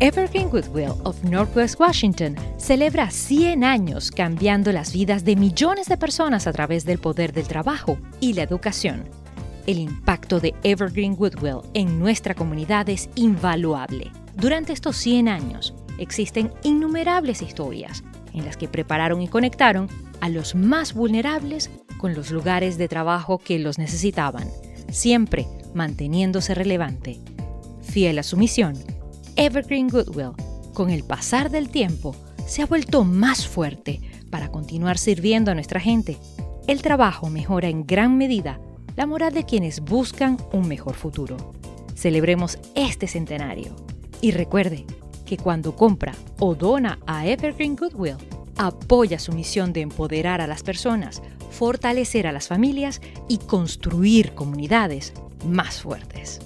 Evergreen Goodwill of Northwest Washington celebra 100 años cambiando las vidas de millones de personas a través del poder del trabajo y la educación. El impacto de Evergreen Goodwill en nuestra comunidad es invaluable. Durante estos 100 años existen innumerables historias en las que prepararon y conectaron a los más vulnerables con los lugares de trabajo que los necesitaban, siempre manteniéndose relevante. Fiel a su misión, Evergreen Goodwill, con el pasar del tiempo, se ha vuelto más fuerte para continuar sirviendo a nuestra gente. El trabajo mejora en gran medida la moral de quienes buscan un mejor futuro. Celebremos este centenario y recuerde que cuando compra o dona a Evergreen Goodwill, apoya su misión de empoderar a las personas, fortalecer a las familias y construir comunidades más fuertes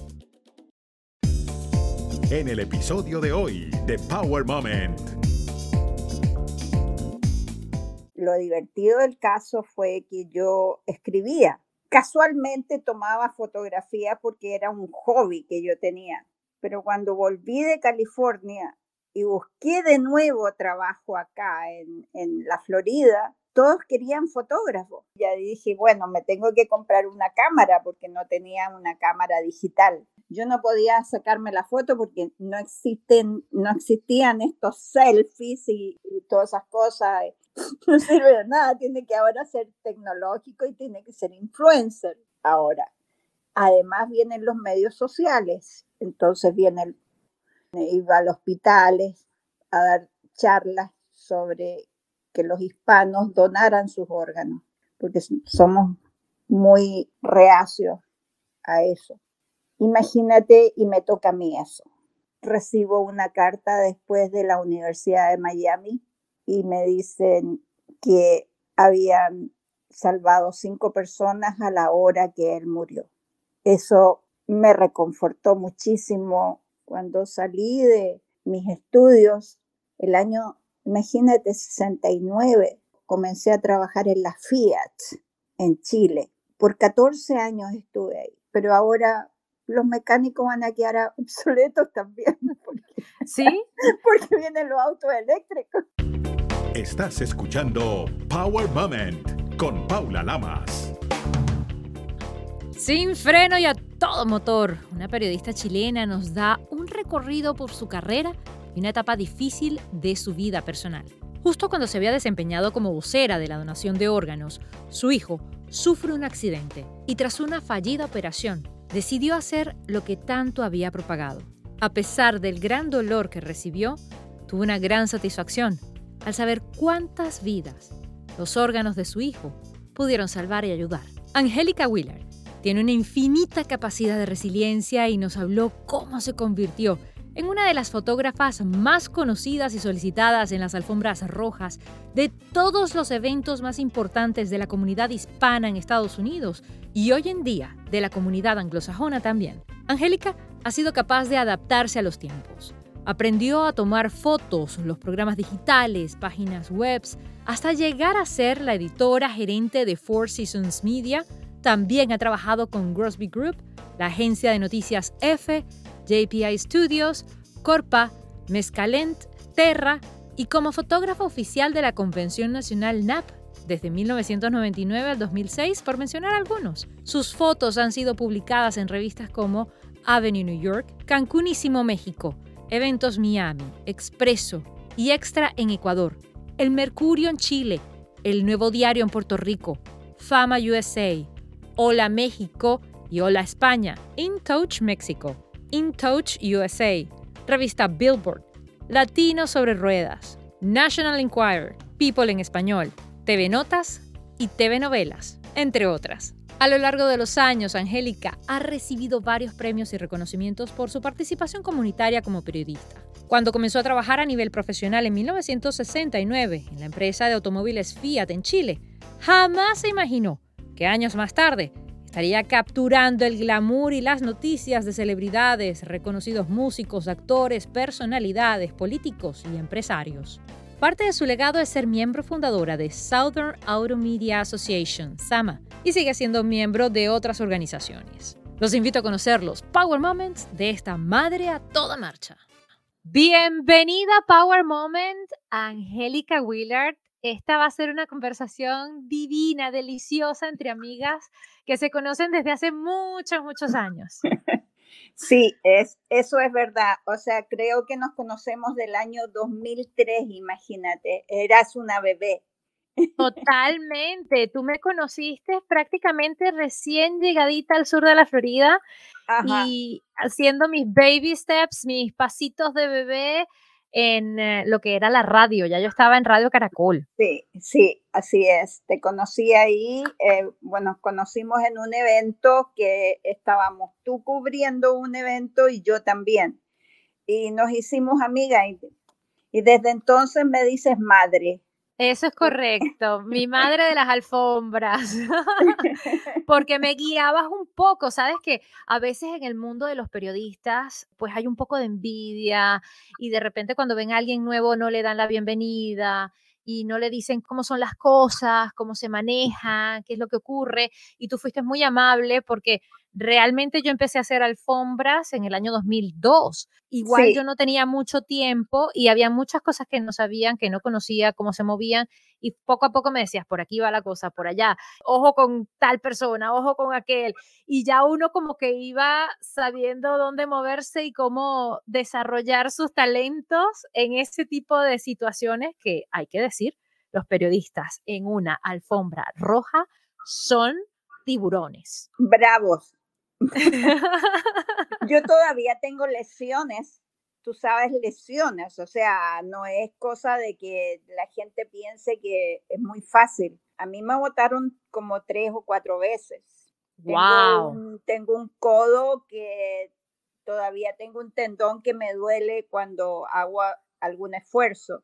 en el episodio de hoy de Power Moment. Lo divertido del caso fue que yo escribía. Casualmente tomaba fotografía porque era un hobby que yo tenía. Pero cuando volví de California y busqué de nuevo trabajo acá en, en la Florida, todos querían fotógrafo. Ya dije, bueno, me tengo que comprar una cámara porque no tenía una cámara digital. Yo no podía sacarme la foto porque no existen, no existían estos selfies y, todas esas cosas. No sirve de nada, tiene que ahora ser tecnológico y tiene que ser influencer ahora. Además vienen los medios sociales, entonces viene, iba a los hospitales a dar charlas sobre que los hispanos donaran sus órganos, porque somos muy reacios a eso. Imagínate, y me toca a mí eso. Recibo una carta después de la Universidad de Miami y me dicen que habían salvado cinco personas a la hora que él murió. Eso me reconfortó muchísimo cuando salí de mis estudios el año Imagínate, 69, comencé a trabajar en la Fiat en Chile. Por 14 años estuve ahí, pero ahora los mecánicos van a quedar obsoletos también. ¿Sí? Porque vienen los autos eléctricos. Estás escuchando Power Moment con Paula Lamas. Sin freno y a todo motor, una periodista chilena nos da un recorrido por su carrera una etapa difícil de su vida personal. Justo cuando se había desempeñado como vocera de la donación de órganos, su hijo sufre un accidente y tras una fallida operación, decidió hacer lo que tanto había propagado. A pesar del gran dolor que recibió, tuvo una gran satisfacción al saber cuántas vidas los órganos de su hijo pudieron salvar y ayudar. Angélica Wheeler tiene una infinita capacidad de resiliencia y nos habló cómo se convirtió en una de las fotógrafas más conocidas y solicitadas en las alfombras rojas de todos los eventos más importantes de la comunidad hispana en Estados Unidos y hoy en día de la comunidad anglosajona también. Angélica ha sido capaz de adaptarse a los tiempos. Aprendió a tomar fotos, los programas digitales, páginas web, hasta llegar a ser la editora gerente de Four Seasons Media. También ha trabajado con Grosby Group, la agencia de noticias F, JPI Studios, Corpa, Mescalent, Terra y como fotógrafa oficial de la Convención Nacional NAP desde 1999 al 2006, por mencionar algunos. Sus fotos han sido publicadas en revistas como Avenue New York, Cancunísimo México, Eventos Miami, Expreso y Extra en Ecuador, El Mercurio en Chile, El Nuevo Diario en Puerto Rico, Fama USA, Hola México y Hola España, In Touch México. In Touch USA, revista Billboard, Latino sobre Ruedas, National Enquirer, People en Español, TV Notas y TV Novelas, entre otras. A lo largo de los años, Angélica ha recibido varios premios y reconocimientos por su participación comunitaria como periodista. Cuando comenzó a trabajar a nivel profesional en 1969 en la empresa de automóviles Fiat en Chile, jamás se imaginó que años más tarde Estaría capturando el glamour y las noticias de celebridades, reconocidos músicos, actores, personalidades, políticos y empresarios. Parte de su legado es ser miembro fundadora de Southern Auto Media Association, SAMA, y sigue siendo miembro de otras organizaciones. Los invito a conocer los Power Moments de esta madre a toda marcha. Bienvenida Power Moment, Angélica Willard. Esta va a ser una conversación divina, deliciosa entre amigas que se conocen desde hace muchos, muchos años. Sí, es, eso es verdad. O sea, creo que nos conocemos del año 2003, imagínate. Eras una bebé. Totalmente. Tú me conociste prácticamente recién llegadita al sur de la Florida y haciendo mis baby steps, mis pasitos de bebé en eh, lo que era la radio. Ya yo estaba en Radio Caracol. Sí, sí, así es. Te conocí ahí. Eh, bueno, conocimos en un evento que estábamos tú cubriendo un evento y yo también. Y nos hicimos amigas y desde entonces me dices madre. Eso es correcto, mi madre de las alfombras, porque me guiabas un poco, sabes que a veces en el mundo de los periodistas pues hay un poco de envidia y de repente cuando ven a alguien nuevo no le dan la bienvenida y no le dicen cómo son las cosas, cómo se manejan, qué es lo que ocurre y tú fuiste muy amable porque Realmente yo empecé a hacer alfombras en el año 2002. Igual yo no tenía mucho tiempo y había muchas cosas que no sabían, que no conocía, cómo se movían y poco a poco me decías, por aquí va la cosa, por allá, ojo con tal persona, ojo con aquel. Y ya uno como que iba sabiendo dónde moverse y cómo desarrollar sus talentos en ese tipo de situaciones que hay que decir, los periodistas en una alfombra roja son tiburones. Bravos, yo todavía tengo lesiones, tú sabes, lesiones, o sea, no es cosa de que la gente piense que es muy fácil. A mí me botaron como tres o cuatro veces. Wow. Tengo un, codo que todavía tengo un tendón que me duele cuando hago algún esfuerzo.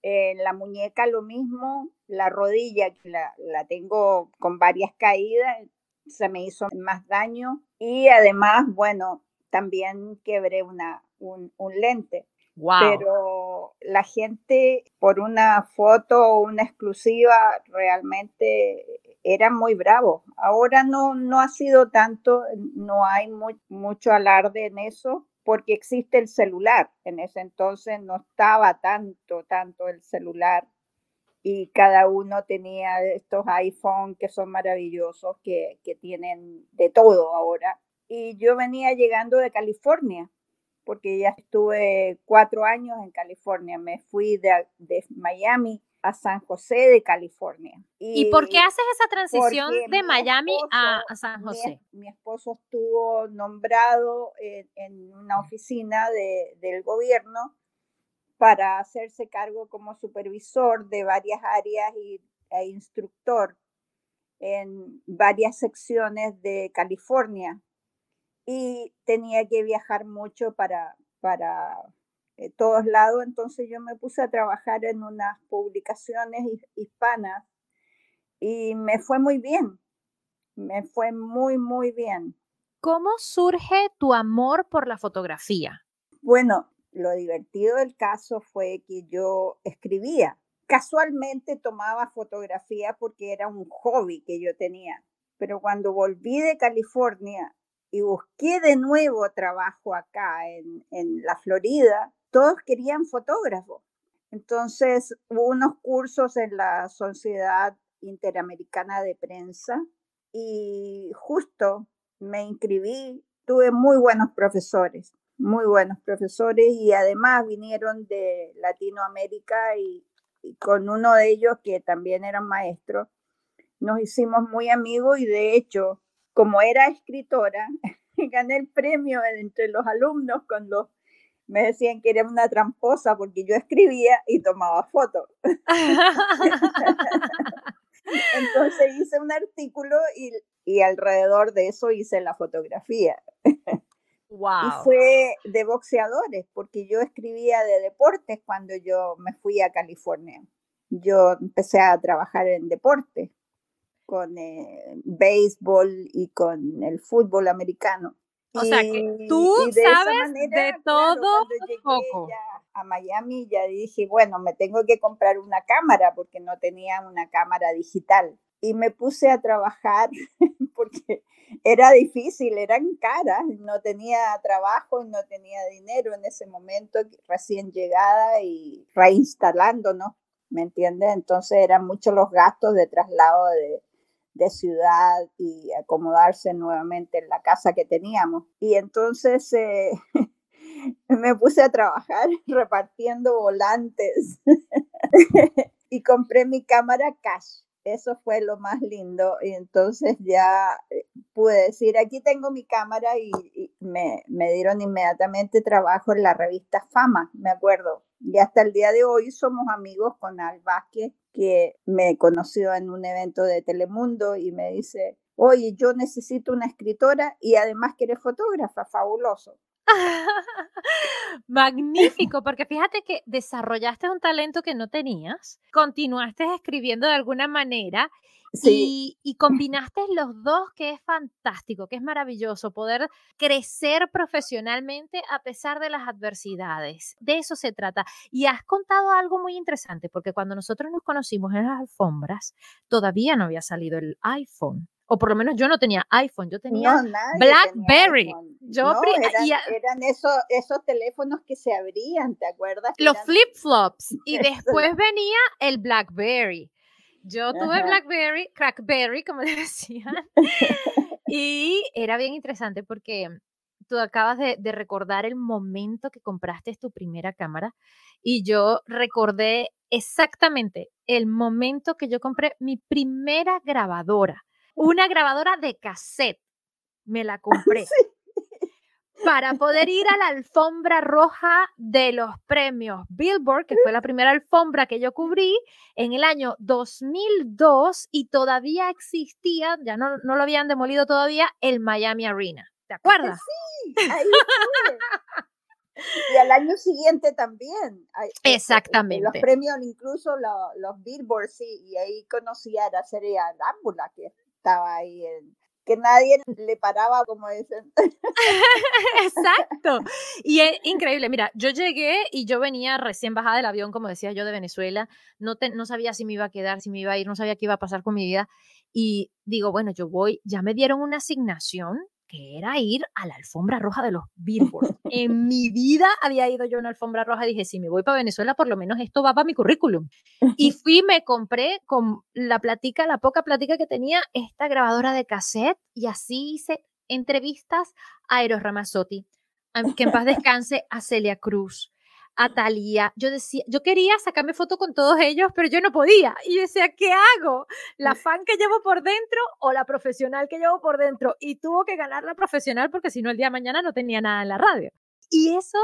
En la muñeca lo mismo, la rodilla que la, la tengo con varias caídas, se me hizo más daño y además, bueno, también quebré una, un, lente. Pero la gente por una foto o una exclusiva realmente era muy bravo. Ahora no, no ha sido tanto, no hay mucho alarde en eso porque existe el celular. En ese entonces no estaba tanto, tanto el celular y cada uno tenía estos iPhone que son maravillosos, que, que, tienen de todo ahora. Y yo venía llegando de California, porque ya estuve cuatro años en California. Me fui de, de Miami a San José de California. ¿Y, por qué haces esa transición de Miami a, San José? Mi, esposo estuvo nombrado en, en una oficina de, del gobierno para hacerse cargo como supervisor de varias áreas y, e instructor en varias secciones de California y tenía que viajar mucho para, para eh, todos lados, entonces yo me puse a trabajar en unas publicaciones hispanas y me fue muy bien, me fue muy, muy bien. ¿Cómo surge tu amor por la fotografía? Bueno, lo divertido del caso fue que yo escribía. Casualmente tomaba fotografía porque era un hobby que yo tenía. Pero cuando volví de California y busqué de nuevo trabajo acá en, en la Florida, todos querían fotógrafos. Entonces hubo unos cursos en la Sociedad Interamericana de Prensa y justo me inscribí, tuve muy buenos profesores muy buenos profesores y además vinieron de Latinoamérica y, con uno de ellos que también era maestro, nos hicimos muy amigos y de hecho, como era escritora, gané el premio entre los alumnos con los me decían que era una tramposa porque yo escribía y tomaba fotos. Entonces hice un artículo y, y, alrededor de eso hice la fotografía. Y fue de boxeadores, porque yo escribía de deportes cuando yo me fui a California. Yo empecé a trabajar en deportes, con eh, béisbol y con el fútbol americano. O sea que tú sabes de todo un poco. a Miami ya dije, bueno, me tengo que comprar una cámara porque no tenía una cámara digital. Y me puse a trabajar porque era difícil, eran caras, no tenía trabajo, no tenía dinero en ese momento, recién llegada y reinstalándonos, ¿me entiendes? Entonces eran muchos los gastos de traslado de, de ciudad y acomodarse nuevamente en la casa que teníamos. Y entonces eh, me puse a trabajar repartiendo volantes y compré mi cámara cash eso fue lo más lindo y entonces ya eh, pude decir, aquí tengo mi cámara y, me, me, dieron inmediatamente trabajo en la revista Fama, me acuerdo. Y hasta el día de hoy somos amigos con Al Vázquez, que me conoció en un evento de Telemundo y me dice, oye, yo necesito una escritora y además que eres fotógrafa, fabuloso. Magnífico, porque fíjate que desarrollaste un talento que no tenías, continuaste escribiendo de alguna manera y, y, combinaste los dos, que es fantástico, que es maravilloso, poder crecer profesionalmente a pesar de las adversidades. De eso se trata. Y has contado algo muy interesante, porque cuando nosotros nos conocimos en las alfombras, todavía no había salido el iPhone o por lo menos yo no tenía iPhone, yo tenía BlackBerry. yo eran, esos, esos teléfonos que se abrían, ¿te acuerdas? Los flip-flops. Y después venía el BlackBerry. Yo tuve BlackBerry, Crackberry, como le decían. y era bien interesante porque tú acabas de, de, recordar el momento que compraste tu primera cámara y yo recordé exactamente el momento que yo compré mi primera grabadora una grabadora de cassette. Me la compré. Para poder ir a la alfombra roja de los premios Billboard, que fue la primera alfombra que yo cubrí en el año 2002 y todavía existía, ya no, no lo habían demolido todavía, el Miami Arena. ¿Te acuerdas? Sí, ahí fue. Y al año siguiente también. Este, Exactamente. Los premios, incluso los, los Billboard, sí, y ahí conocí a Araceli Arámbula, que estaba ahí, que nadie le paraba, como dicen. Exacto. Y es increíble. Mira, yo llegué y yo venía recién bajada del avión, como decía yo, de Venezuela. No, no sabía si me iba a quedar, si me iba a ir, no sabía qué iba a pasar con mi vida. Y digo, bueno, yo voy, ya me dieron una asignación que era ir a la alfombra roja de los Billboard. en mi vida había ido yo a una alfombra roja y dije, si me voy para Venezuela, por lo menos esto va para mi currículum. Y fui, me compré con la platica, la poca platica que tenía, esta grabadora de cassette y así hice entrevistas a Eros Ramazzotti, que en paz descanse, a Celia Cruz, a Talía. Yo decía, yo quería sacarme foto con todos ellos, pero yo no podía. Y decía, ¿qué hago? ¿La fan que llevo por dentro o la profesional que llevo por dentro? Y tuvo que ganar la profesional porque si no el día de mañana no tenía nada en la radio. Y eso,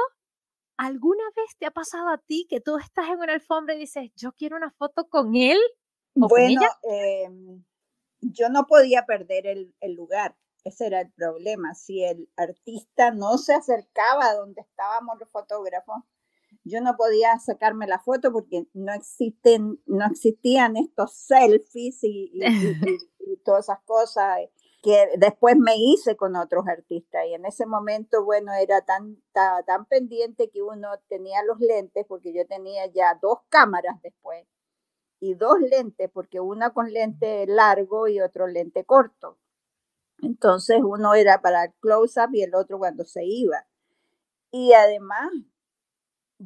¿alguna vez te ha pasado a ti que tú estás en una alfombra y dices, yo quiero una foto con él? ¿o bueno, em, yo no podía perder el, el lugar. Ese era el problema. Si el artista no se acercaba a donde estábamos los fotógrafos, yo no podía sacarme la foto porque no existen, no existían estos selfies y, todas esas cosas que después me hice con otros artistas y en ese momento, bueno, era tan, tan, tan pendiente que uno tenía los lentes porque yo tenía ya dos cámaras después y dos lentes porque una con lente largo y otro lente corto. Entonces uno era para close-up y el otro cuando se iba. Y además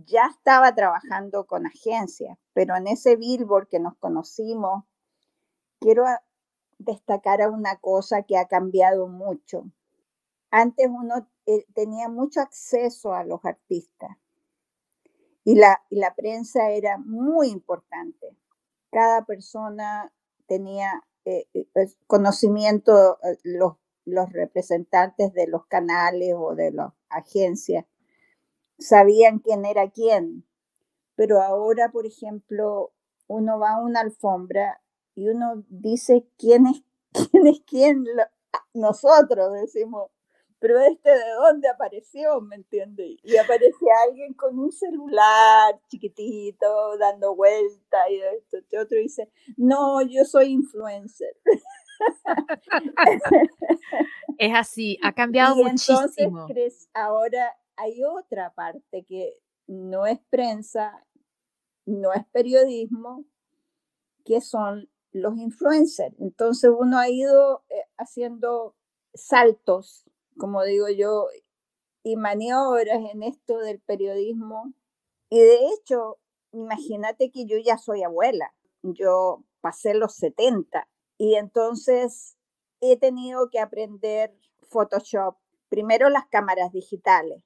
ya estaba trabajando con agencias, pero en ese billboard que nos conocimos, quiero destacar una cosa que ha cambiado mucho. Antes uno eh, tenía mucho acceso a los artistas y la, la prensa era muy importante. Cada persona tenía eh, eh, conocimiento, los, los representantes de los canales o de las agencias sabían quién era quién. Pero ahora, por ejemplo, uno va a una alfombra y uno dice quién es quién, es quién nosotros decimos, pero este de dónde apareció, ¿me entiendes? Y aparece alguien con un celular chiquitito, dando vuelta y esto, y otro dice, no, yo soy influencer. es así, ha cambiado y muchísimo. Entonces, ahora hay otra parte que no es prensa, no es periodismo, que son los influencers. Entonces uno ha ido eh, haciendo saltos, como digo yo, y maniobras en esto del periodismo. Y de hecho, imagínate que yo ya soy abuela, yo pasé los 70 y entonces he tenido que aprender Photoshop, primero las cámaras digitales,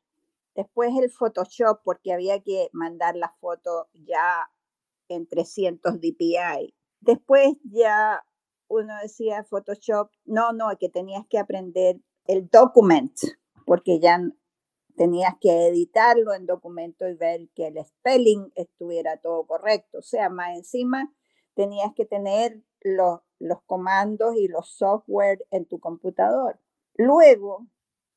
después el Photoshop porque había que mandar la foto ya en 300 dpi. Después ya uno decía Photoshop, no, no, que tenías que aprender el document, porque ya tenías que editarlo en documento y ver que el spelling estuviera todo correcto. O sea, más encima tenías que tener los, los comandos y los software en tu computador. Luego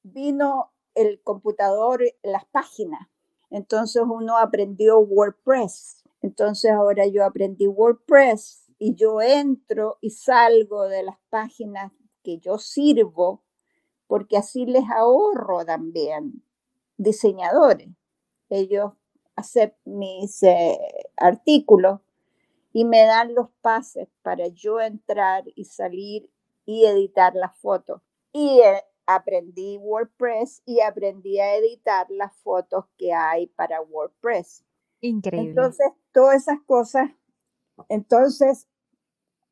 vino el computador, las páginas. Entonces uno aprendió WordPress. Entonces ahora yo aprendí WordPress y yo entro y salgo de las páginas que yo sirvo porque así les ahorro también diseñadores. Ellos hacen mis eh, artículos y me dan los pases para yo entrar y salir y editar las fotos. Y eh, aprendí WordPress y aprendí a editar las fotos que hay para WordPress. Increíble. Entonces, todas esas cosas, entonces,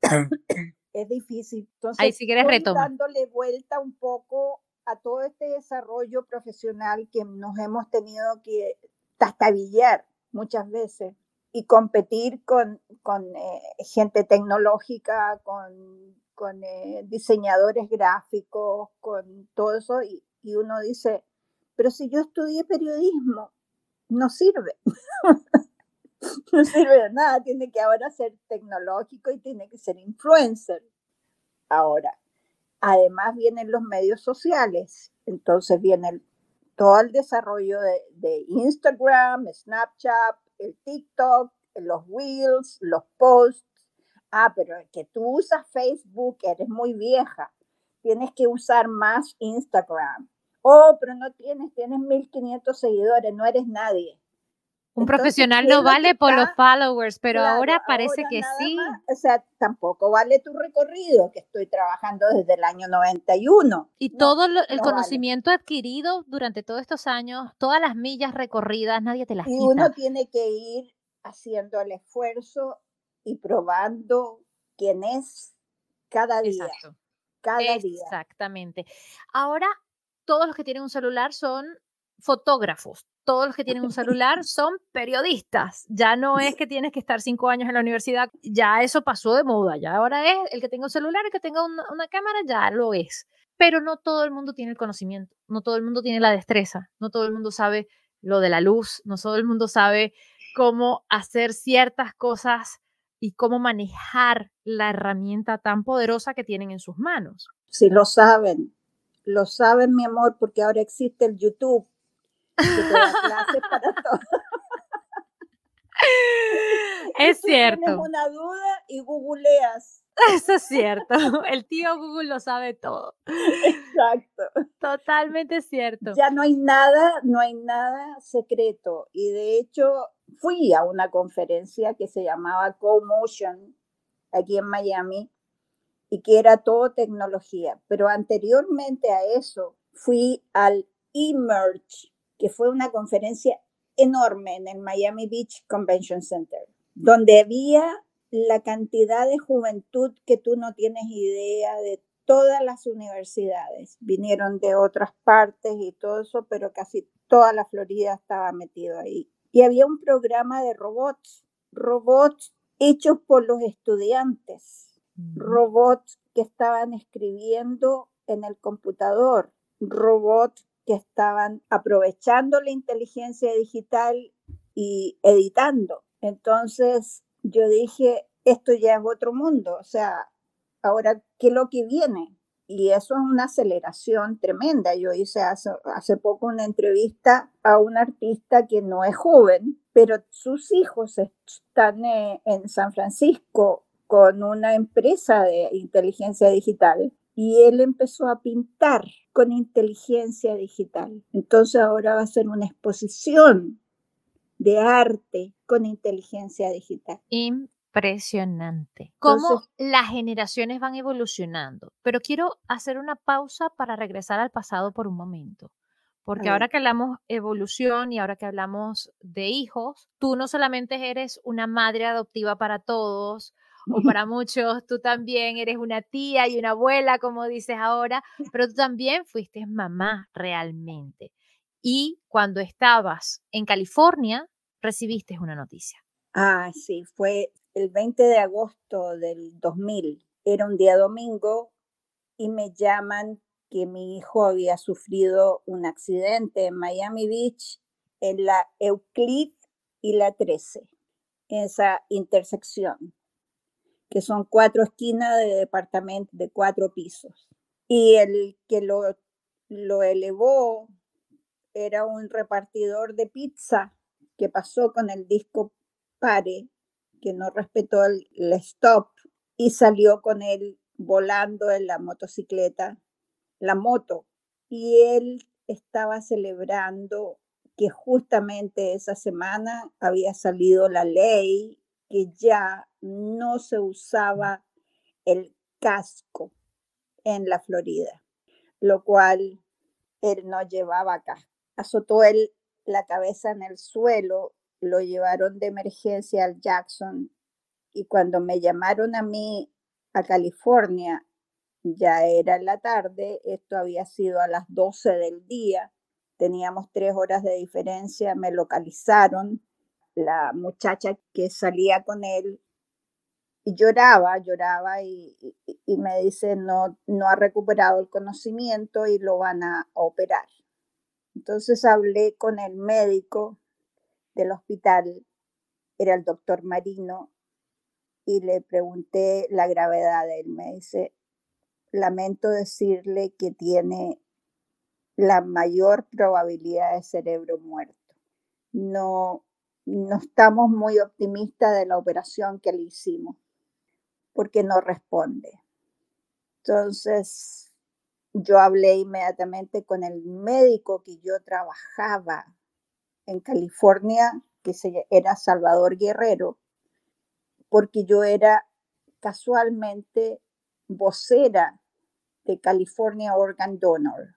es difícil. Entonces, Ahí si quieres retomar. dándole vuelta un poco a todo este desarrollo profesional que nos hemos tenido que tastabillar muchas veces y competir con, con eh, gente tecnológica, con, con eh, diseñadores gráficos, con todo eso, y, uno dice, pero si yo estudié periodismo, no sirve. no sirve de nada, tiene que ahora ser tecnológico y tiene que ser influencer. Ahora, Además vienen los medios sociales, entonces viene todo el desarrollo de, Instagram, Snapchat, el TikTok, los Wheels, los posts. Ah, pero que tú usas Facebook, eres muy vieja. Tienes que usar más Instagram. Oh, pero no tienes, tienes 1500 seguidores, no eres nadie. Un profesional no vale por los followers, pero ahora parece que sí. o sea, tampoco vale tu recorrido, que estoy trabajando desde el año 91. Y todo el conocimiento adquirido durante todos estos años, todas las millas recorridas, nadie te las y uno tiene que ir haciendo el esfuerzo y probando quién es cada día. Cada día. Exactamente. Ahora, todos los que tienen un celular son fotógrafos todos los que tienen un celular son periodistas. Ya no es que tienes que estar cinco años en la universidad, ya eso pasó de moda, ya ahora es el que tenga un celular, el que tenga una, cámara, ya lo es. Pero no todo el mundo tiene el conocimiento, no todo el mundo tiene la destreza, no todo el mundo sabe lo de la luz, no todo el mundo sabe cómo hacer ciertas cosas y cómo manejar la herramienta tan poderosa que tienen en sus manos. Sí, lo saben, lo saben, mi amor, porque ahora existe el YouTube Es cierto. Tienes una duda y googleas. Eso es cierto. El tío Google lo sabe todo. Exacto. Totalmente cierto. Ya no hay nada, no hay nada secreto. Y de hecho, fui a una conferencia que se llamaba Co-Motion aquí en Miami y que era todo tecnología. Pero anteriormente a eso, fui al Emerge que fue una conferencia enorme en el Miami Beach Convention Center, donde había la cantidad de juventud que tú no tienes idea de todas las universidades. Vinieron de otras partes y todo eso, pero casi toda la Florida estaba metido ahí. Y había un programa de robots, robots hechos por los estudiantes, robots que estaban escribiendo en el computador, robots que estaban aprovechando la inteligencia digital y editando. Entonces yo dije, esto ya es otro mundo, o sea, ahora, ¿qué es lo que viene? Y eso es una aceleración tremenda. Yo hice hace, poco una entrevista a un artista que no es joven, pero sus hijos están eh, en San Francisco con una empresa de inteligencia digital y él empezó a pintar con inteligencia digital. Entonces ahora va a ser una exposición de arte con inteligencia digital. Impresionante. Cómo las generaciones van evolucionando. Pero quiero hacer una pausa para regresar al pasado por un momento. Porque ahora que hablamos evolución y ahora que hablamos de hijos, tú no solamente eres una madre adoptiva para todos o para muchos, tú también eres una tía y una abuela, como dices ahora, pero tú también fuiste mamá realmente. Y cuando estabas en California, recibiste una noticia. Ah, sí, fue el 20 de agosto del 2000. Era un día domingo y me llaman que mi hijo había sufrido un accidente en Miami Beach, en la Euclid y la 13, en esa intersección, que son cuatro esquinas de departamento de cuatro pisos. Y el que lo, lo elevó era un repartidor de pizza que pasó con el disco pare, que no respetó el, stop y salió con él volando en la motocicleta, la moto. Y él estaba celebrando que justamente esa semana había salido la ley que ya no se usaba el casco en la Florida, lo cual él no llevaba casco. Azotó él la cabeza en el suelo lo llevaron de emergencia al Jackson y cuando me llamaron a mí a California, ya era en la tarde, esto había sido a las 12 del día, teníamos tres horas de diferencia, me localizaron, la muchacha que salía con él y lloraba, lloraba y, me dice no, no ha recuperado el conocimiento y lo van a operar. Entonces hablé con el médico del hospital era el doctor Marino y le pregunté la gravedad de él. Me dice, lamento decirle que tiene la mayor probabilidad de cerebro muerto. No, no estamos muy optimistas de la operación que le hicimos porque no responde. Entonces, yo hablé inmediatamente con el médico que yo trabajaba en California, que se, era Salvador Guerrero, porque yo era casualmente vocera de California Organ Donor.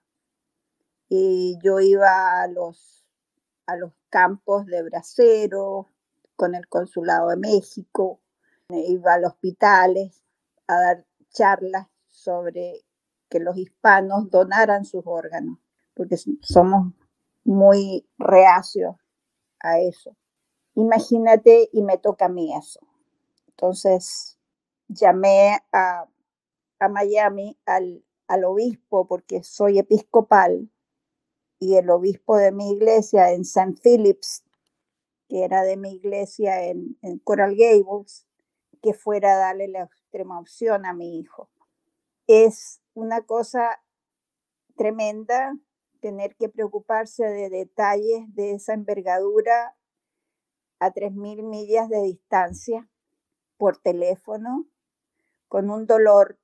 Y yo iba a los, a los campos de bracero con el Consulado de México, iba a los hospitales a dar charlas sobre que los hispanos donaran sus órganos, porque somos muy reacio a eso. Imagínate y me toca a mí eso. Entonces llamé a, Miami al, obispo porque soy episcopal y el obispo de mi iglesia en St. Phillips, que era de mi iglesia en, en, Coral Gables, que fuera a darle la extrema opción a mi hijo. Es una cosa tremenda tener que preocuparse de detalles de esa envergadura a 3.000 millas de distancia por teléfono, con un dolor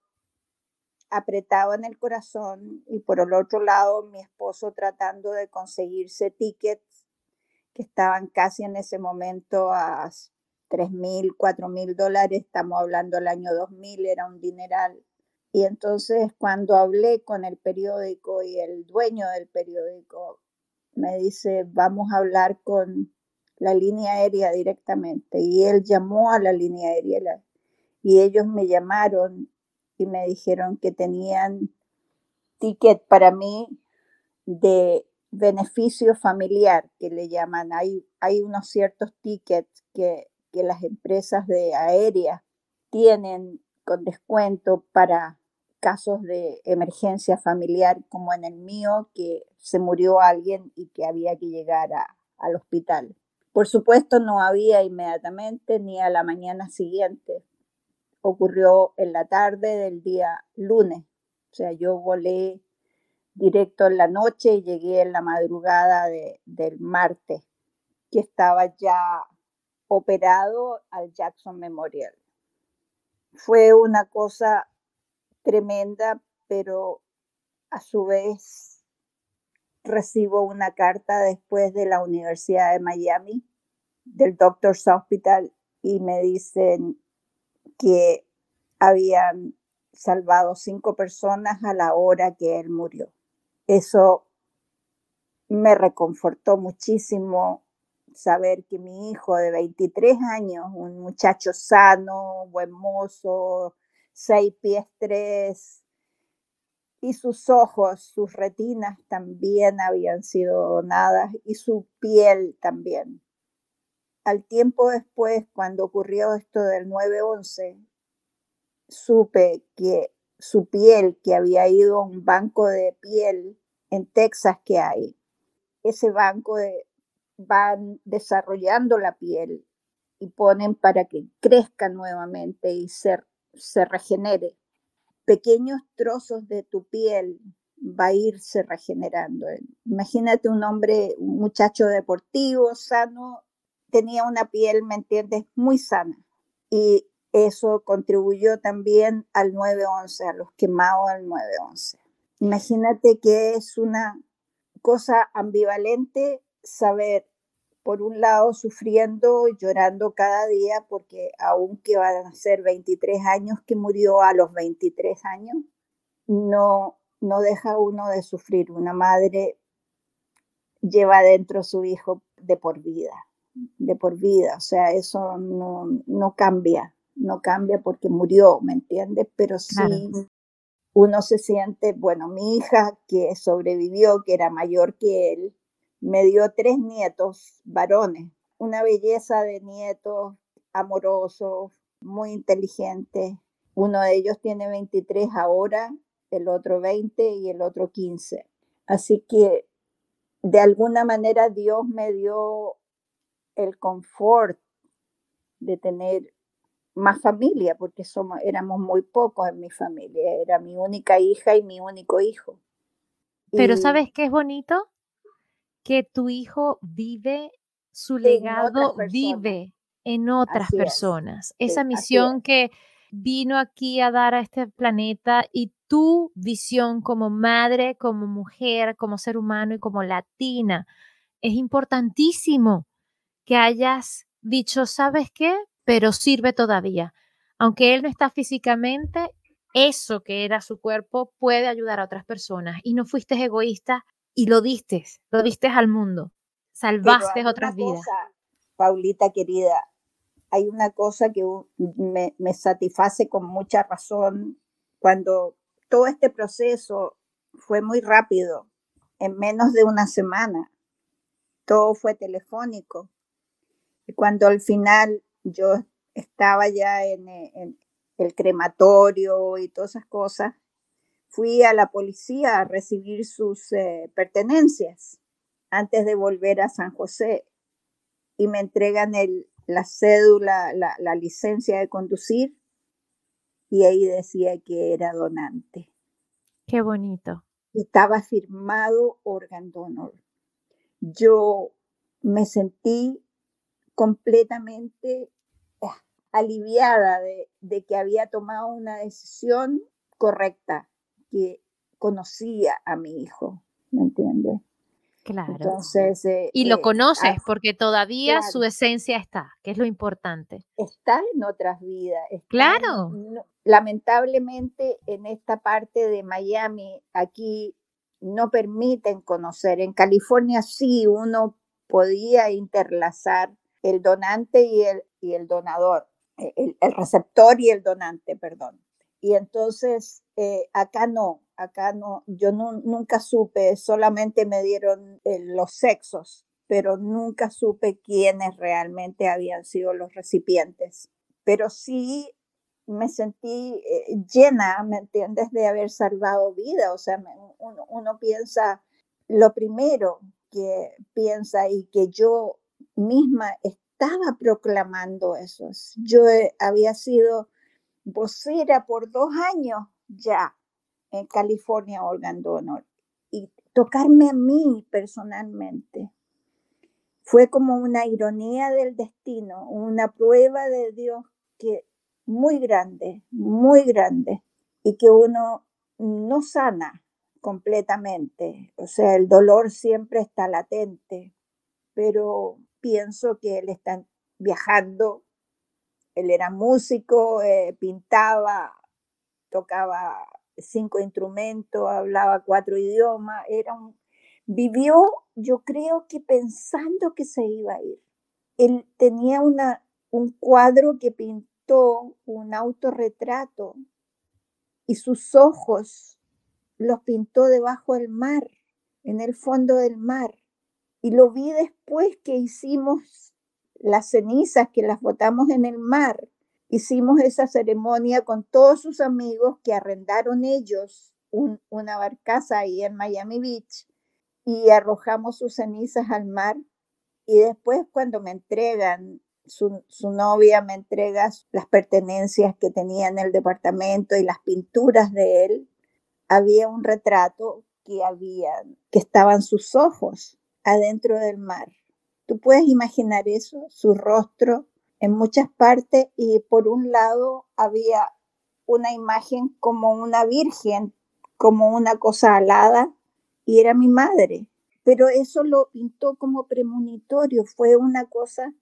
apretado en el corazón y por el otro lado mi esposo tratando de conseguirse tickets que estaban casi en ese momento a 3.000, 4.000 dólares, estamos hablando del año 2000, era un dineral y entonces cuando hablé con el periódico y el dueño del periódico me dice, vamos a hablar con la línea aérea directamente. Y él llamó a la línea aérea y ellos me llamaron y me dijeron que tenían ticket para mí de beneficio familiar, que le llaman. Hay, hay unos ciertos tickets que, que las empresas de aérea tienen con descuento para casos de emergencia familiar como en el mío, que se murió alguien y que había que llegar al hospital. Por supuesto, no había inmediatamente ni a la mañana siguiente. Ocurrió en la tarde del día lunes. O sea, yo volé directo en la noche y llegué en la madrugada del martes, que estaba ya operado al Jackson Memorial. Fue una cosa tremenda, pero a su vez recibo una carta después de la Universidad de Miami, del Doctor's Hospital, y me dicen, que habían salvado cinco personas a la hora que él murió. Eso me reconfortó muchísimo saber que mi hijo de 23 años, un muchacho sano, buen mozo, seis pies tres, y sus ojos, sus retinas también habían sido donadas y su piel también. Al tiempo después, cuando ocurrió esto del 9-11, supe que su piel, que había ido a un banco de piel en Texas que hay, ese banco de, van desarrollando la piel y ponen para que crezca nuevamente y se, se regenere. Pequeños trozos de tu piel va a irse regenerando. Imagínate un hombre, un muchacho deportivo, sano, tenía una piel, ¿me entiendes?, muy sana. Y eso contribuyó también al 911, a los quemados del 911. Imagínate que es una cosa ambivalente saber, por un lado, sufriendo, llorando cada día, porque aunque van a ser 23 años que murió a los 23 años, no, no deja uno de sufrir. Una madre lleva dentro su hijo de por vida, de por vida. O sea, eso no, no cambia, no cambia porque murió, ¿me entiendes? Pero sí uno se siente, bueno, mi hija que sobrevivió, que era mayor que él, me dio tres nietos varones, una belleza de nietos amorosos, muy inteligentes. Uno de ellos tiene 23 ahora, el otro 20 y el otro 15. Así que de alguna manera Dios me dio el confort de tener más familia, porque somos, éramos muy pocos en mi familia. Era mi única hija y mi único hijo. Pero ¿sabes qué es bonito? Que tu hijo vive, su legado vive en otras personas. Esa misión que vino aquí a dar a este planeta y tu visión como madre, como mujer, como ser humano y como latina. Es importantísimo que hayas dicho, ¿sabes qué? pero sirve todavía. Aunque él no está físicamente, eso que era su cuerpo puede ayudar a otras personas. Y no fuiste egoísta y lo diste, lo diste al mundo. Salvaste otras vidas. Paulita querida, hay una cosa que me, me satisface con mucha razón cuando todo este proceso fue muy rápido, en menos de una semana. Todo fue telefónico. Y cuando al final yo estaba ya en, eh, el crematorio y todas esas cosas, fui a la policía a recibir sus eh, pertenencias antes de volver a San José y me entregan el, la cédula, la, la, licencia de conducir y ahí decía que era donante. Qué bonito. Estaba firmado organ donor. Yo me sentí completamente ah, aliviada de, que había tomado una decisión correcta, que conocía a mi hijo, ¿me entiendes? Claro. Entonces, eh, y lo eh, conoces porque todavía su esencia está, que es lo importante. Está en otras vidas. claro. lamentablemente en esta parte de Miami, aquí no permiten conocer. En California sí uno podía interlazar el donante y el, y el donador, eh, el, receptor y el donante, perdón. Y entonces eh, acá no, acá no, yo nunca supe, solamente me dieron eh, los sexos, pero nunca supe quiénes realmente habían sido los recipientes. Pero sí me sentí llena, ¿me entiendes?, de haber salvado vida. O sea, uno, uno piensa, lo primero que piensa y que yo misma estaba proclamando eso. Yo había sido vocera por dos años ya en California Organ Donor y tocarme a mí personalmente. Fue como una ironía del destino, una prueba de Dios que muy grande, muy grande y que uno no sana completamente, o sea, el dolor siempre está latente, pero pienso que él está viajando. Él era músico, eh, pintaba, tocaba cinco instrumentos, hablaba cuatro idiomas, era un, vivió, yo creo que pensando que se iba a ir. Él tenía una, un cuadro que pintó, un autorretrato, y sus ojos los pintó debajo del mar, en el fondo del mar. Y lo vi después que hicimos las cenizas, que las botamos en el mar. Hicimos esa ceremonia con todos sus amigos que arrendaron ellos una barcaza ahí en Miami Beach y arrojamos sus cenizas al mar. Y después cuando me entregan, su, su, novia me entrega las pertenencias que tenía en el departamento y las pinturas de él, había un retrato que había, que estaban sus ojos adentro del mar. Tú puedes imaginar eso, su rostro en muchas partes y por un lado había una imagen como una virgen, como una cosa alada y era mi madre. Pero eso lo pintó como premonitorio, fue una cosa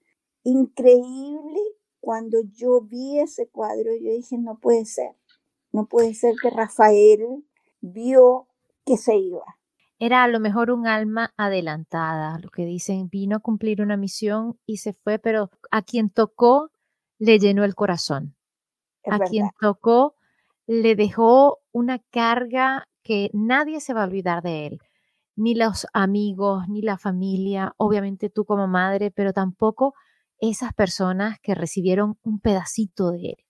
increíble. Cuando yo vi ese cuadro, yo dije, no puede ser, no puede ser que Rafael vio que se iba. Era a lo mejor un alma adelantada, lo que dicen, vino a cumplir una misión y se fue, pero a quien tocó le llenó el corazón. a quien tocó le dejó una carga que nadie se va a olvidar de él, ni los amigos, ni la familia, obviamente tú como madre, pero tampoco esas personas que recibieron un pedacito de él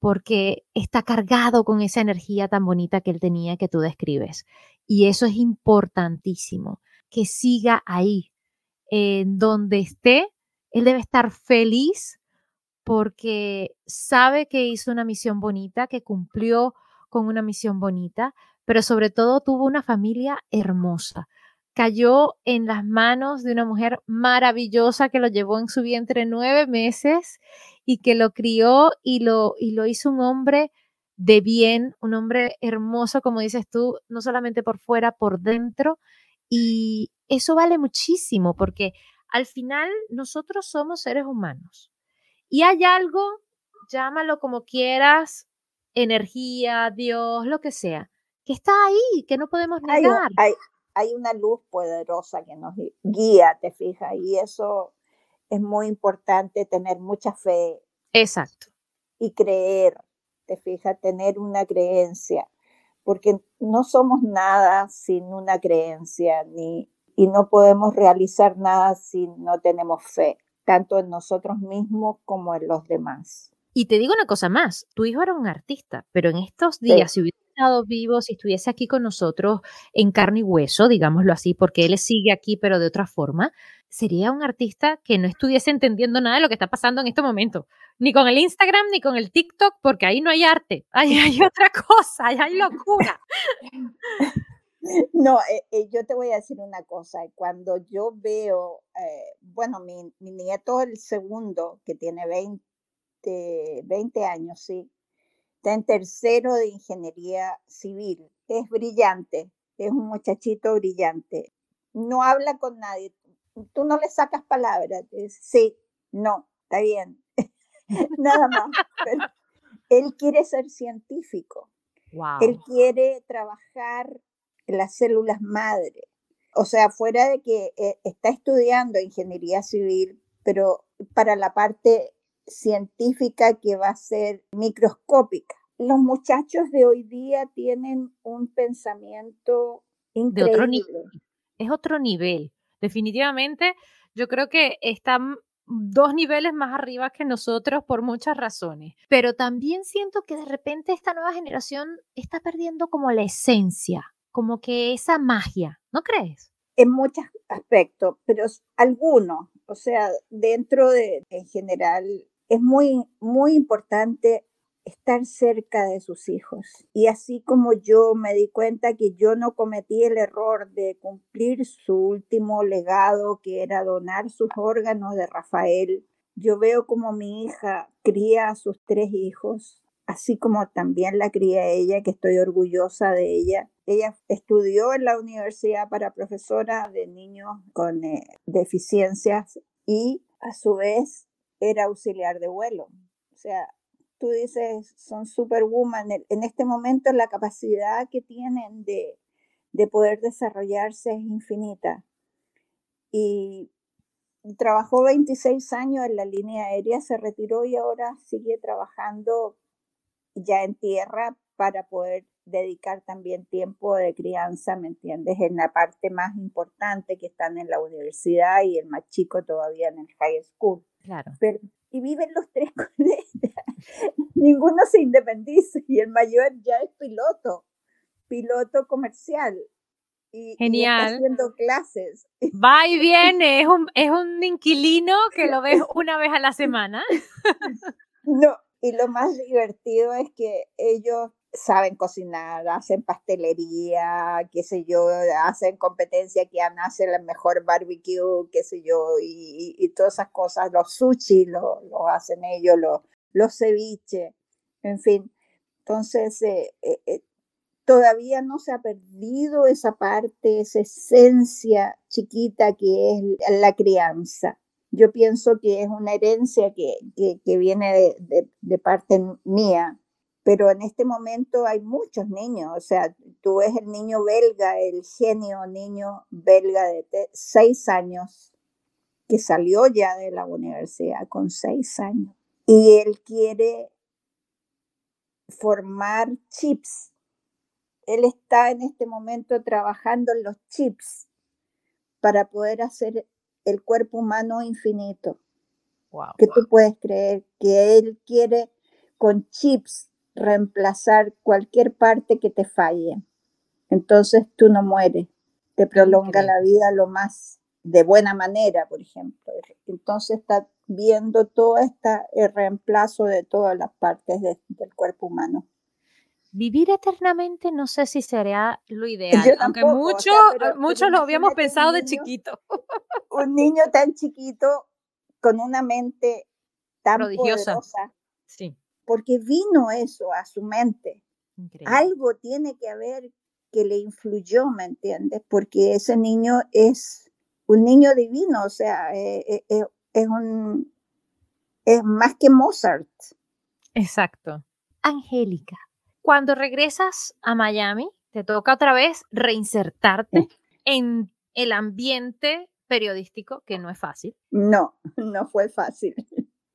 porque está cargado con esa energía tan bonita que él tenía que tú describes. Y eso es importantísimo, que siga ahí, en donde esté, él debe estar feliz porque sabe que hizo una misión bonita, que cumplió con una misión bonita, pero sobre todo tuvo una familia hermosa, cayó en las manos de una mujer maravillosa que lo llevó en su vientre nueve meses y que lo crió y lo, y lo hizo un hombre de bien, un hombre hermoso, como dices tú, no solamente por fuera, por dentro. Y eso vale muchísimo porque al final nosotros somos seres humanos. Y hay algo, llámalo como quieras, energía, Dios, lo que sea, que está ahí, que no podemos negar hay una luz poderosa que nos guía, te fijas, y eso es muy importante, tener mucha fe. Exacto. Y creer, te fijas, tener una creencia, porque no somos nada sin una creencia, ni, y no podemos realizar nada si no tenemos fe, tanto en nosotros mismos como en los demás. Y te digo una cosa más, tu hijo era un artista, pero en estos días, si hubiera estado vivo, si estuviese aquí con nosotros en carne y hueso, digámoslo así, porque él sigue aquí, pero de otra forma, sería un artista que no estuviese entendiendo nada de lo que está pasando en este momento, ni con el Instagram, ni con el TikTok, porque ahí no hay arte, ahí hay otra cosa, ahí hay locura. No, eh, eh, yo te voy a decir una cosa. Cuando yo veo, eh, bueno, mi, nieto, el segundo, que tiene 20, 20 años, sí. Está en tercero de ingeniería civil. Es brillante, es un muchachito brillante. No habla con nadie. Tú no le sacas palabras. Sí, no, está bien. Nada más. él quiere ser científico. Él quiere trabajar en las células madre. O sea, fuera de que eh, está estudiando ingeniería civil, pero para la parte científica que va a ser microscópica. Los muchachos de hoy día tienen un pensamiento increíble. otro nivel. Es otro nivel. Definitivamente, yo creo que están dos niveles más arriba que nosotros por muchas razones. Pero también siento que de repente esta nueva generación está perdiendo como la esencia, como que esa magia, ¿no crees? En muchos aspectos, pero algunos, o sea, dentro de, en general, es muy, muy importante estar cerca de sus hijos. Y así como yo me di cuenta que yo no cometí el error de cumplir su último legado, que era donar sus órganos de Rafael, yo veo como mi hija cría a sus tres hijos, así como también la cría ella, que estoy orgullosa de ella. Ella estudió en la universidad para profesora de niños con eh, deficiencias y a su vez era auxiliar de vuelo. O sea, tú dices, son superwoman. En este momento la capacidad que tienen de, de poder desarrollarse es infinita. Y trabajó 26 años en la línea aérea, se retiró y ahora sigue trabajando ya en tierra para poder dedicar también tiempo de crianza, ¿me entiendes? En la parte más importante que están en la universidad y el más chico todavía en el high school. Claro. Pero, y viven los tres con ella. Ninguno se independiza y el mayor ya es piloto, piloto comercial. Y, Genial. Y haciendo clases. Va y viene, es un, es un inquilino que lo ves una vez a la semana. No, y lo más divertido es que ellos saben cocinar, hacen pastelería, qué sé yo, hacen competencia, que hace el mejor barbecue, qué sé yo, y, todas esas cosas, los sushi lo, lo hacen ellos, los, los ceviches, en fin. Entonces, eh, eh, eh, todavía no se ha perdido esa parte, esa esencia chiquita que es la crianza. Yo pienso que es una herencia que, que, viene de, de parte mía, pero en este momento hay muchos niños, o sea, tú ves el niño belga, el genio niño belga de seis años, que salió ya de la universidad con seis años, y él quiere formar chips. Él está en este momento trabajando en los chips para poder hacer el cuerpo humano infinito. Wow, que tú puedes creer que él quiere con chips reemplazar cualquier parte que te falle. Entonces tú no mueres, te prolonga la vida lo más de buena manera, por ejemplo. Entonces está viendo todo este reemplazo de todas las partes del cuerpo humano. Vivir eternamente no sé si sería lo ideal, aunque muchos muchos lo habíamos pensado de chiquito. Un niño tan chiquito con una mente tan Prodigiosa. poderosa. Sí porque vino eso a su mente. Algo tiene que haber que le influyó, ¿me entiendes? Porque ese niño es un niño divino, o sea, eh, eh, eh, es un es más que Mozart. Exacto. Angélica, cuando regresas a Miami, te toca otra vez reinsertarte en el ambiente periodístico, que no es fácil. No, no fue fácil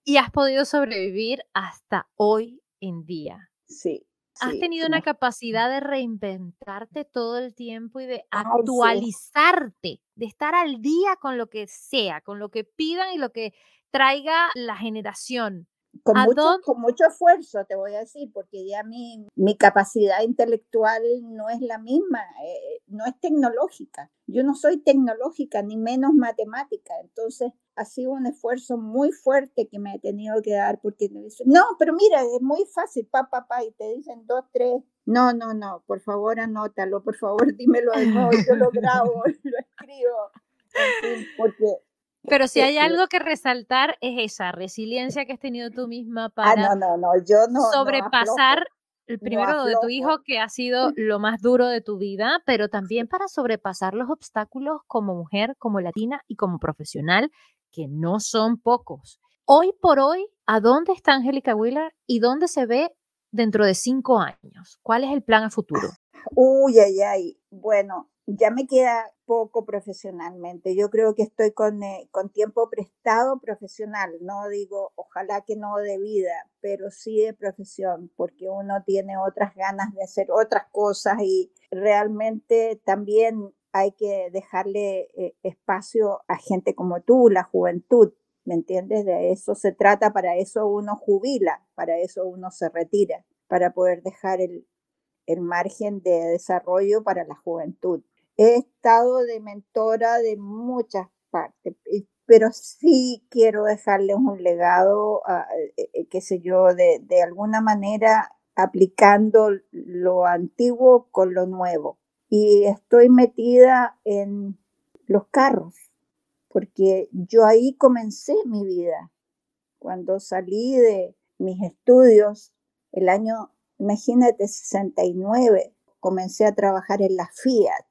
y has podido sobrevivir hasta hoy en día. Sí. Has tenido una capacidad de reinventarte todo el tiempo y de actualizarte, de estar al día con lo que sea, con lo que pidan y lo que traiga la generación. Con mucho, con mucho, esfuerzo, te voy a decir, porque ya mi, mi capacidad intelectual no es la misma, eh, no es tecnológica. Yo no soy tecnológica, ni menos matemática. Entonces, ha sido un esfuerzo muy fuerte que me he tenido que dar, porque me dicen, no, pero mira, es muy fácil, pa, pa, pa, y te dicen dos, tres. No, no, no, por favor anótalo, por favor dímelo de nuevo, yo lo grabo, lo escribo. En fin, porque pero si hay algo que resaltar es esa resiliencia que has tenido tú misma ah, para no, no, yo no, sobrepasar el primero de tu hijo que ha sido lo más duro de tu vida, pero también para sobrepasar los obstáculos como mujer, como latina y como profesional, que no son pocos. Hoy por hoy, ¿a dónde está Angélica Wheeler y dónde se ve dentro de cinco años? ¿Cuál es el plan a futuro? Uy, ay, ay. Bueno, ya me queda poco profesionalmente. Yo creo que estoy con, eh, con tiempo prestado profesional. No digo, ojalá que no de vida, pero sí de profesión, porque uno tiene otras ganas de hacer otras cosas y realmente también hay que dejarle eh, espacio a gente como tú, la juventud. ¿Me entiendes? De eso se trata, para eso uno jubila, para eso uno se retira, para poder dejar el, margen de desarrollo para la juventud. He estado de mentora de muchas partes, pero sí quiero dejarles un legado, eh, eh, qué sé yo, de alguna manera aplicando lo antiguo con lo nuevo. Y estoy metida en los carros, porque yo ahí comencé mi vida. Cuando salí de mis estudios, el año, imagínate, 69, comencé a trabajar en la Fiat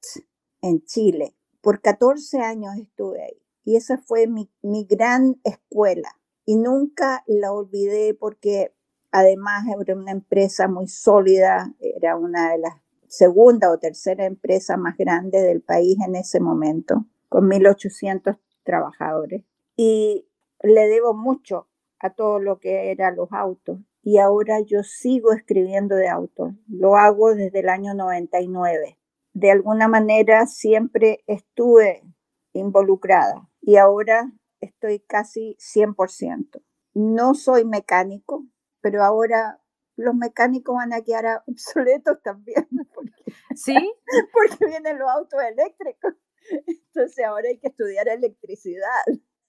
en Chile. Por 14 años estuve ahí y esa fue mi, gran escuela. y nunca la olvidé porque además era una empresa muy sólida, era una de las segunda o tercera empresa más grande del país en ese momento, con 1.800 trabajadores. Y le debo mucho a todo lo que era los autos. Y ahora yo sigo escribiendo de autos. Lo hago desde el año 99. De alguna manera siempre estuve involucrada y ahora estoy casi 100%. No soy mecánico, pero ahora los mecánicos van a quedar obsoletos también. Porque, ¿Sí? Porque vienen los autos eléctricos. Entonces ahora hay que estudiar electricidad.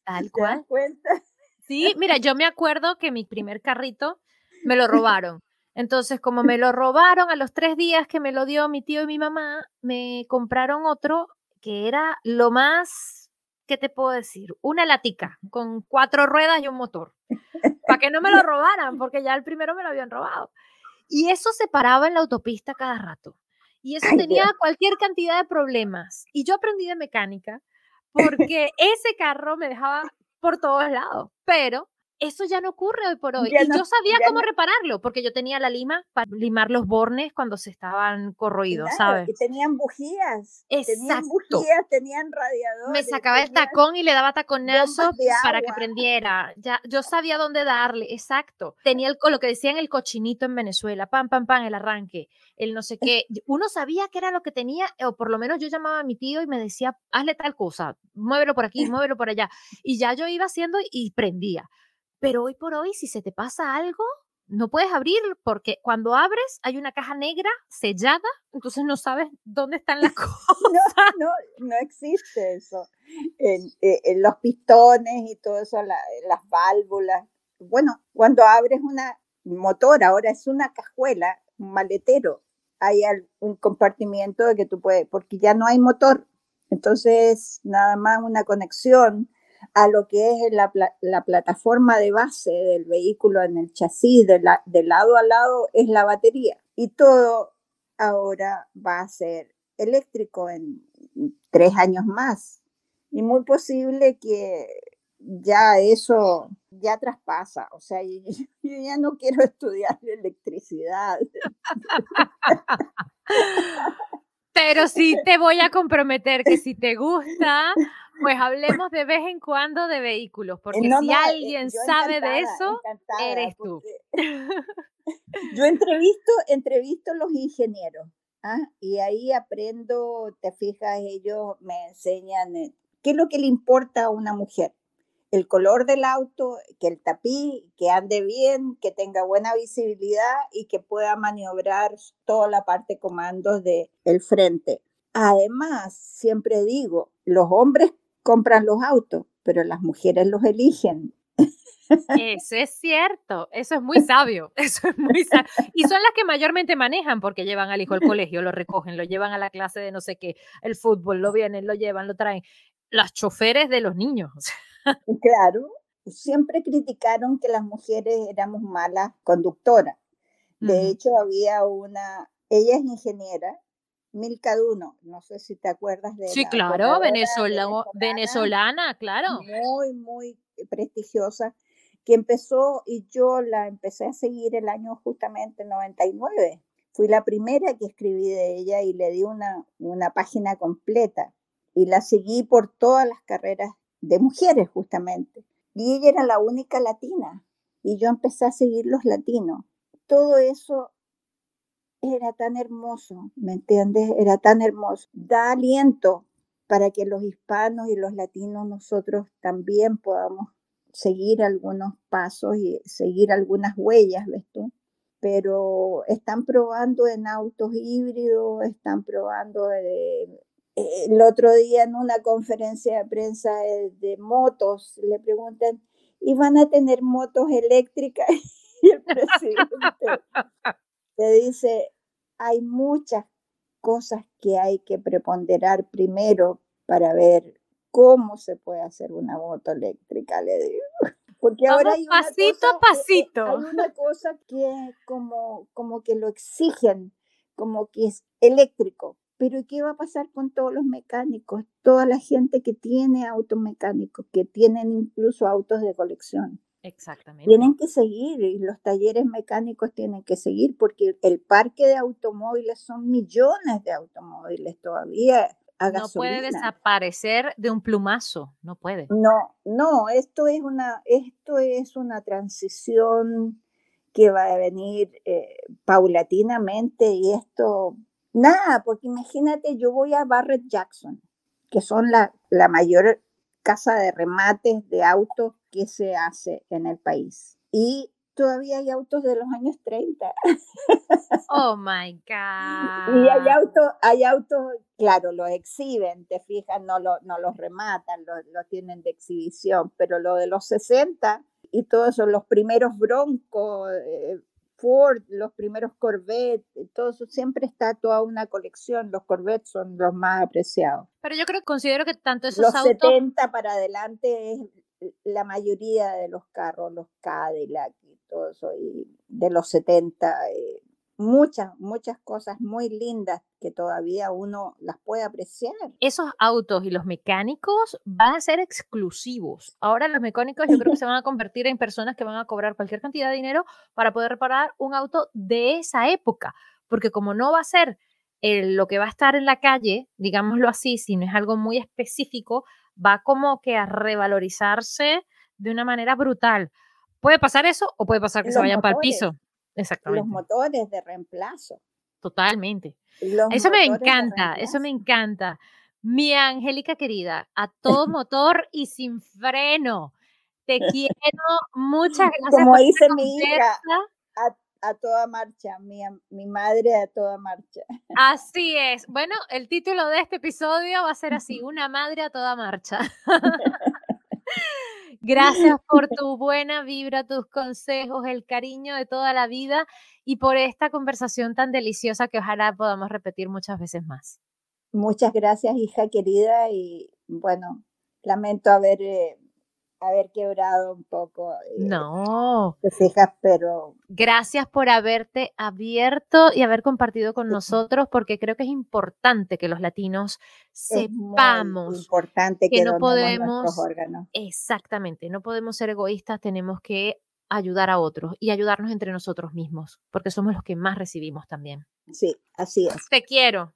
Tal ¿Te das cual. cuenta? Sí, mira, yo me acuerdo que mi primer carrito me lo robaron. Entonces, como me lo robaron a los tres días que me lo dio mi tío y mi mamá, me compraron otro que era lo más, ¿qué te puedo decir? Una latica con cuatro ruedas y un motor. Para que no me lo robaran, porque ya el primero me lo habían robado. Y eso se paraba en la autopista cada rato. Y eso Ay, tenía Dios. cualquier cantidad de problemas. Y yo aprendí de mecánica porque ese carro me dejaba por todos lados. Pero eso ya no ocurre hoy por hoy. Ya y no- yo sabía cómo no- repararlo, porque yo tenía la lima para limar los bornes cuando se estaban corroídos, Claro, ¿sabes? y tenían bujías. Tenían Exacto. bujías, tenían radiadores. Me sacaba el tenían- tacón y le daba taconazo para que prendiera. Ya, yo sabía dónde darle, exacto. Tenía el, lo que decían el cochinito en Venezuela, pam, pam, pam, el arranque, el no sé qué. Uno sabía qué era lo que tenía, o por lo menos yo llamaba a mi tío y me decía, hazle tal cosa, muévelo por aquí, muévelo por allá. Y ya yo iba haciendo y prendía. Pero hoy por hoy, si se te pasa algo, no puedes abrir porque cuando abres hay una caja negra sellada, entonces no sabes dónde están las cosas. No, no, no existe eso. En, eh, en los pistones y todo eso, la- las válvulas. Bueno, cuando abres una motor, ahora es una cajuela, un maletero, hay un compartimiento de que tú puedes, porque ya no hay motor. Entonces, nada más una conexión a lo que es la, la plataforma de base del vehículo en el chasis, de, la- de lado a lado, es la batería. Y todo ahora va a ser eléctrico en tres años más. Y muy posible que ya eso ya traspasa. O sea, yo ya no quiero estudiar electricidad. Pero sí te voy a comprometer que si te gusta, pues hablemos de vez en cuando de vehículos, porque No, si no, eh, alguien sabe de eso, eres tú. Yo entrevisto, entrevisto a los ingenieros ¿ah? y ahí aprendo, te fijas, ellos me enseñan eh, qué es lo que le importa a una mujer. El color del auto, que el tapiz, que ande bien, que tenga buena visibilidad y que pueda maniobrar toda la parte comandos del el frente. Además, siempre digo, los hombres compran los autos, pero las mujeres los eligen. Eso es cierto, eso es muy sabio, eso es muy sabio. Y son las que mayormente manejan porque llevan al hijo al colegio, lo recogen, lo llevan a la clase de no sé qué, el fútbol, lo vienen, lo llevan, lo traen. Las choferes de los niños. Claro, siempre criticaron que las mujeres éramos malas conductoras. De hecho, había una, ella es ingeniera, Milka Duno, no sé si te acuerdas de Sí, la claro, venezolana, venezolana, claro. muy, muy prestigiosa, que empezó y yo la empecé a seguir el año justamente 99. Fui la primera que escribí de ella y le di una, una página completa y la seguí por todas las carreras de mujeres justamente. Y ella era la única latina y yo empecé a seguir los latinos. Todo eso era tan hermoso, ¿me entiendes? Era tan hermoso. Da aliento para que los hispanos y los latinos nosotros también podamos seguir algunos pasos y seguir algunas huellas, ¿ves tú? Pero están probando en autos híbridos, están probando de- el otro día en una conferencia de prensa de, de motos, le preguntan, ¿y van a tener motos eléctricas? Y el presidente le dice, hay muchas cosas que hay que preponderar primero para ver cómo se puede hacer una moto eléctrica, le digo. Porque ahora hay una pasito a pasito. hay una cosa que como, como que lo exigen, como que es eléctrico. Pero ¿y qué va a pasar con todos los mecánicos? Toda la gente que tiene autos mecánicos, que tienen incluso autos de colección. Exactamente. Tienen que seguir y los talleres mecánicos tienen que seguir porque el parque de automóviles son millones de automóviles todavía. A no puede desaparecer de un plumazo, no puede. No, no, esto es una, esto es una transición que va a venir eh, paulatinamente y esto, nada, porque imagínate, yo voy a Barrett Jackson, que son la, la mayor casa de remates de autos que se hace en el país. Y todavía hay autos de los años 30. Oh my God. Y hay autos, hay autos, claro, los exhiben, te fijas, no, lo, no los rematan, lo, lo, tienen de exhibición, pero lo de los 60 y todos son los primeros Broncos, eh, Ford, los primeros Corvette, todo eso siempre está toda una colección. Los Corvettes son los más apreciados. Pero yo creo, considero que tanto esos los autos... 70 para adelante es la mayoría de los carros, los Cadillac y todo eso, y de los 70, eh, muchas, muchas cosas muy lindas que todavía uno las puede apreciar. Esos autos y los mecánicos van a ser exclusivos. Ahora los mecánicos yo creo que se van a convertir en personas que van a cobrar cualquier cantidad de dinero para poder reparar un auto de esa época, porque como no va a ser lo que va a estar en la calle, digámoslo así, si no es algo muy específico, va como que a revalorizarse de una manera brutal. Puede pasar eso o puede pasar que se vayan para el piso. Exactamente. Los motores de reemplazo. Totalmente. eso me encanta, eso me encanta. Mi Angélica querida, a todo motor y sin freno. Te quiero. Muchas gracias. Como dice mi hija, a, toda marcha, mi, mi madre a toda marcha. Así es. Bueno, el título de este episodio va a ser así, una madre a toda marcha. Gracias por tu buena vibra, tus consejos, el cariño de toda la vida y por esta conversación tan deliciosa que ojalá podamos repetir muchas veces más. Muchas gracias, hija querida, y bueno, lamento haber eh, haber quebrado un poco. Eh, no. Te fijas, pero. Gracias por haberte abierto y haber compartido con nosotros, porque creo que es importante que los latinos sepamos. importante que, no podemos. Exactamente, no podemos ser egoístas, tenemos que ayudar a otros y ayudarnos entre nosotros mismos, porque somos los que más recibimos también. Sí, así es. Te quiero.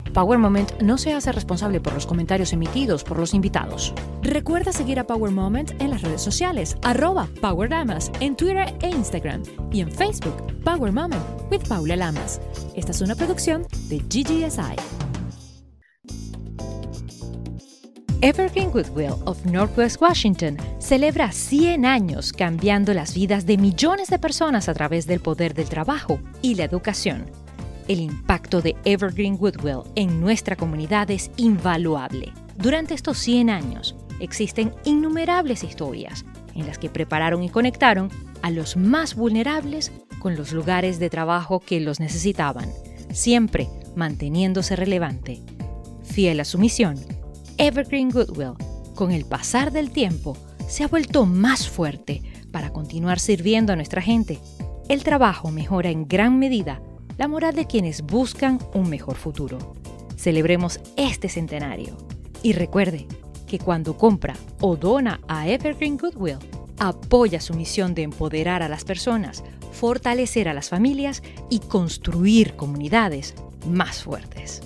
Power Moment no se hace responsable por los comentarios emitidos por los invitados. Recuerda seguir a Power Moment en las redes sociales, arroba Power Lamas, en Twitter e Instagram y en Facebook, Power Moment with Paula Lamas. Esta es una producción de GGSI. Evergreen Goodwill of Northwest Washington celebra 100 años cambiando las vidas de millones de personas a través del poder del trabajo y la educación el impacto de Evergreen Goodwill en nuestra comunidad es invaluable. Durante estos 100 años existen innumerables historias en las que prepararon y conectaron a los más vulnerables con los lugares de trabajo que los necesitaban, siempre manteniéndose relevante. Fiel a su misión, Evergreen Goodwill, con el pasar del tiempo, se ha vuelto más fuerte para continuar sirviendo a nuestra gente. El trabajo mejora en gran medida la moral de quienes buscan un mejor futuro. Celebremos este centenario y recuerde que cuando compra o dona a Evergreen Goodwill, apoya su misión de empoderar a las personas, fortalecer a las familias y construir comunidades más fuertes.